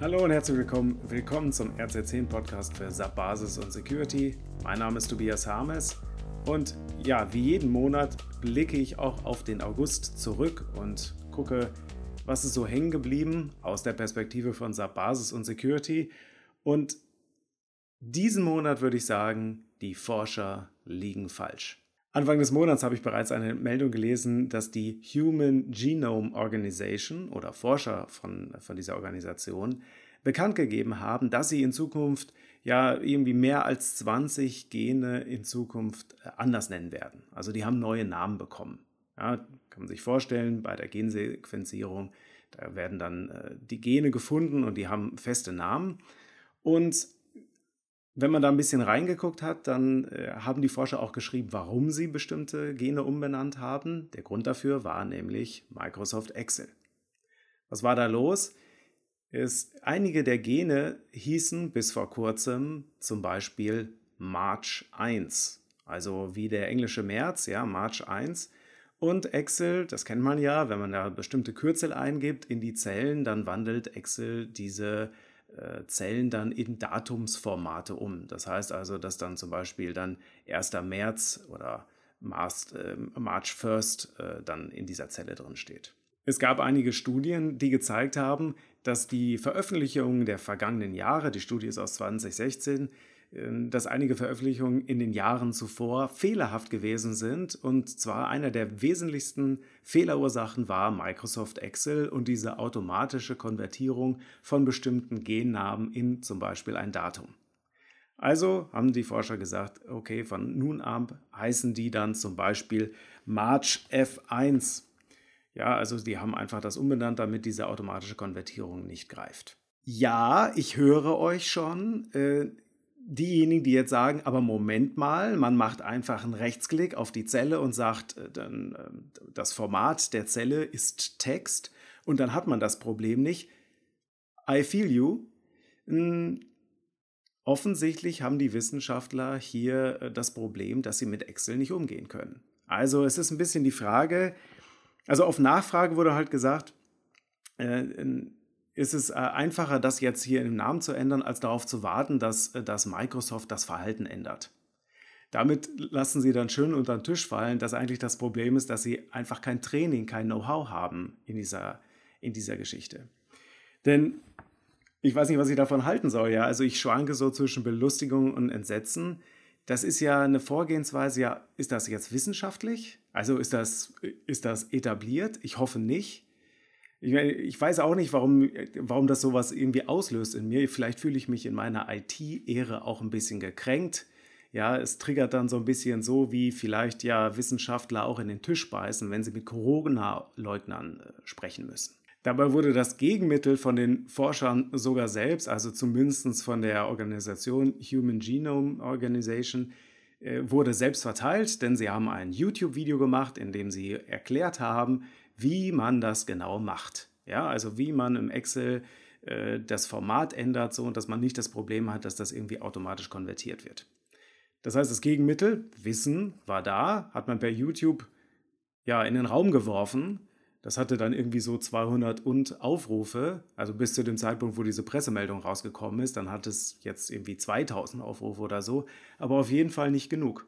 Hallo und herzlich willkommen, willkommen zum RC10 Podcast für SAP Basis und Security. Mein Name ist Tobias Harmes und ja, wie jeden Monat blicke ich auch auf den August zurück und gucke, was ist so hängen geblieben aus der Perspektive von SAP Basis und Security. Und diesen Monat würde ich sagen, die Forscher liegen falsch. Anfang des Monats habe ich bereits eine Meldung gelesen, dass die Human Genome Organization oder Forscher von, von dieser Organisation bekannt gegeben haben, dass sie in Zukunft ja irgendwie mehr als 20 Gene in Zukunft äh, anders nennen werden. Also die haben neue Namen bekommen. Ja, kann man sich vorstellen, bei der Gensequenzierung, da werden dann äh, die Gene gefunden und die haben feste Namen. Und wenn man da ein bisschen reingeguckt hat, dann äh, haben die Forscher auch geschrieben, warum sie bestimmte Gene umbenannt haben. Der Grund dafür war nämlich Microsoft Excel. Was war da los? Ist, einige der Gene hießen bis vor kurzem zum Beispiel March 1, also wie der englische März, ja, March 1. Und Excel, das kennt man ja, wenn man da bestimmte Kürzel eingibt in die Zellen, dann wandelt Excel diese äh, Zellen dann in Datumsformate um. Das heißt also, dass dann zum Beispiel dann 1. März oder March, äh, March 1st äh, dann in dieser Zelle drin steht. Es gab einige Studien, die gezeigt haben, dass die Veröffentlichungen der vergangenen Jahre, die Studie ist aus 2016, ähm, dass einige Veröffentlichungen in den Jahren zuvor fehlerhaft gewesen sind. Und zwar einer der wesentlichsten Fehlerursachen war Microsoft Excel und diese automatische Konvertierung von bestimmten Gennamen in zum Beispiel ein Datum. Also haben die Forscher gesagt, okay, von nun an heißen die dann zum Beispiel March F1. Ja, also die haben einfach das umbenannt, damit diese automatische Konvertierung nicht greift. Ja, ich höre euch schon. Äh, diejenigen, die jetzt sagen, aber Moment mal, man macht einfach einen Rechtsklick auf die Zelle und sagt, äh, dann, ähm, das Format der Zelle ist Text und dann hat man das Problem nicht. I feel you. Hm, offensichtlich haben die Wissenschaftler hier äh, das Problem, dass sie mit Excel nicht umgehen können. Also es ist ein bisschen die Frage, also auf Nachfrage wurde halt gesagt, äh, ist es äh, einfacher, das jetzt hier im Namen zu ändern, als darauf zu warten, dass, äh, dass Microsoft das Verhalten ändert. Damit lassen sie dann schön unter den Tisch fallen, dass eigentlich das Problem ist, dass sie einfach kein Training, kein Know-how haben in dieser, in dieser Geschichte. Denn ich weiß nicht, was ich davon halten soll. Ja? Also ich schwanke so zwischen Belustigung und Entsetzen. Das ist ja eine Vorgehensweise, ja, ist das jetzt wissenschaftlich? Also ist das, ist das etabliert? Ich hoffe nicht. Ich, ich weiß auch nicht, warum, warum das sowas irgendwie auslöst in mir. Vielleicht fühle ich mich in meiner IT-Ehre auch ein bisschen gekränkt. Ja, es triggert dann so ein bisschen so, wie vielleicht ja Wissenschaftler auch in den Tisch beißen, wenn sie mit Corona-Leugnern äh, sprechen müssen. Dabei wurde das Gegenmittel von den Forschern sogar selbst, also zumindest von der Organisation Human Genome Organization, äh, wurde selbst verteilt, denn sie haben ein YouTube-Video gemacht, in dem sie erklärt haben, wie man das genau macht. Ja, also wie man im Excel äh, das Format ändert, so dass man nicht das Problem hat, dass das irgendwie automatisch konvertiert wird. Das heißt, das Gegenmittel, Wissen, war da, hat man per YouTube ja in den Raum geworfen. Das hatte dann irgendwie so 200 und Aufrufe, also bis zu dem Zeitpunkt, wo diese Pressemeldung rausgekommen ist. Dann hat es jetzt irgendwie 2000 Aufrufe oder so, aber auf jeden Fall nicht genug.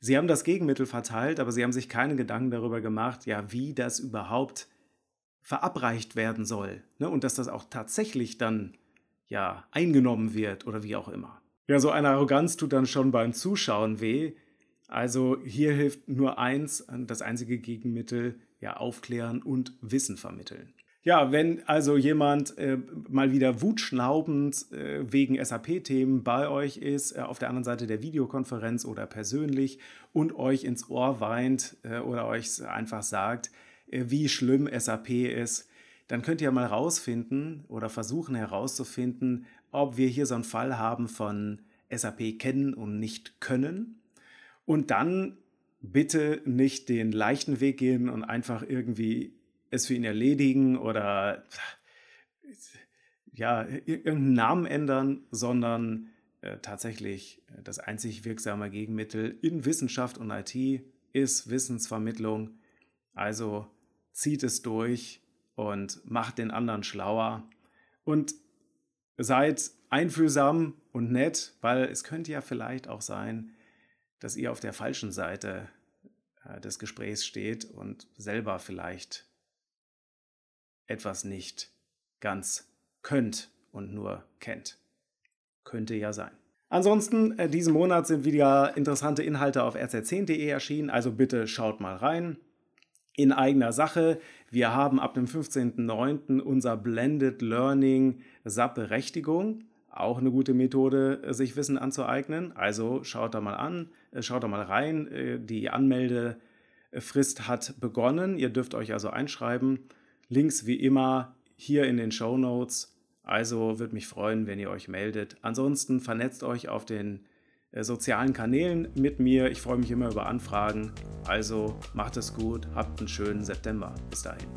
Sie haben das Gegenmittel verteilt, aber sie haben sich keine Gedanken darüber gemacht, ja, wie das überhaupt verabreicht werden soll. Ne? Und dass das auch tatsächlich dann ja eingenommen wird oder wie auch immer. Ja, so eine Arroganz tut dann schon beim Zuschauen weh. Also hier hilft nur eins, das einzige Gegenmittel, ja, aufklären und Wissen vermitteln. Ja, wenn also jemand äh, mal wieder wutschnaubend äh, wegen SAP-Themen bei euch ist, äh, auf der anderen Seite der Videokonferenz oder persönlich und euch ins Ohr weint äh, oder euch einfach sagt, äh, wie schlimm SAP ist, dann könnt ihr mal rausfinden oder versuchen herauszufinden, ob wir hier so einen Fall haben von SAP kennen und nicht können. Und dann bitte nicht den leichten Weg gehen und einfach irgendwie es für ihn erledigen oder ja, irgendeinen Namen ändern, sondern äh, tatsächlich äh, das einzig wirksame Gegenmittel in Wissenschaft und IT ist Wissensvermittlung. Also zieht es durch und macht den anderen schlauer. Und seid einfühlsam und nett, weil es könnte ja vielleicht auch sein, dass ihr auf der falschen Seite äh, des Gesprächs steht und selber vielleicht etwas nicht ganz könnt und nur kennt. Könnte ja sein. Ansonsten, äh, diesen Monat sind wieder interessante Inhalte auf rz10.de erschienen, also bitte schaut mal rein. In eigener Sache, wir haben ab dem 15.09. unser Blended Learning SAP-Berechtigung. Auch eine gute Methode, sich Wissen anzueignen. Also schaut da mal an, äh, schaut da mal rein. Äh, die Anmeldefrist hat begonnen. Ihr dürft euch also einschreiben. Links wie immer hier in den Show Notes. Also würde mich freuen, wenn ihr euch meldet. Ansonsten vernetzt euch auf den äh, sozialen Kanälen mit mir. Ich freue mich immer über Anfragen. Also macht es gut, habt einen schönen September. Bis dahin.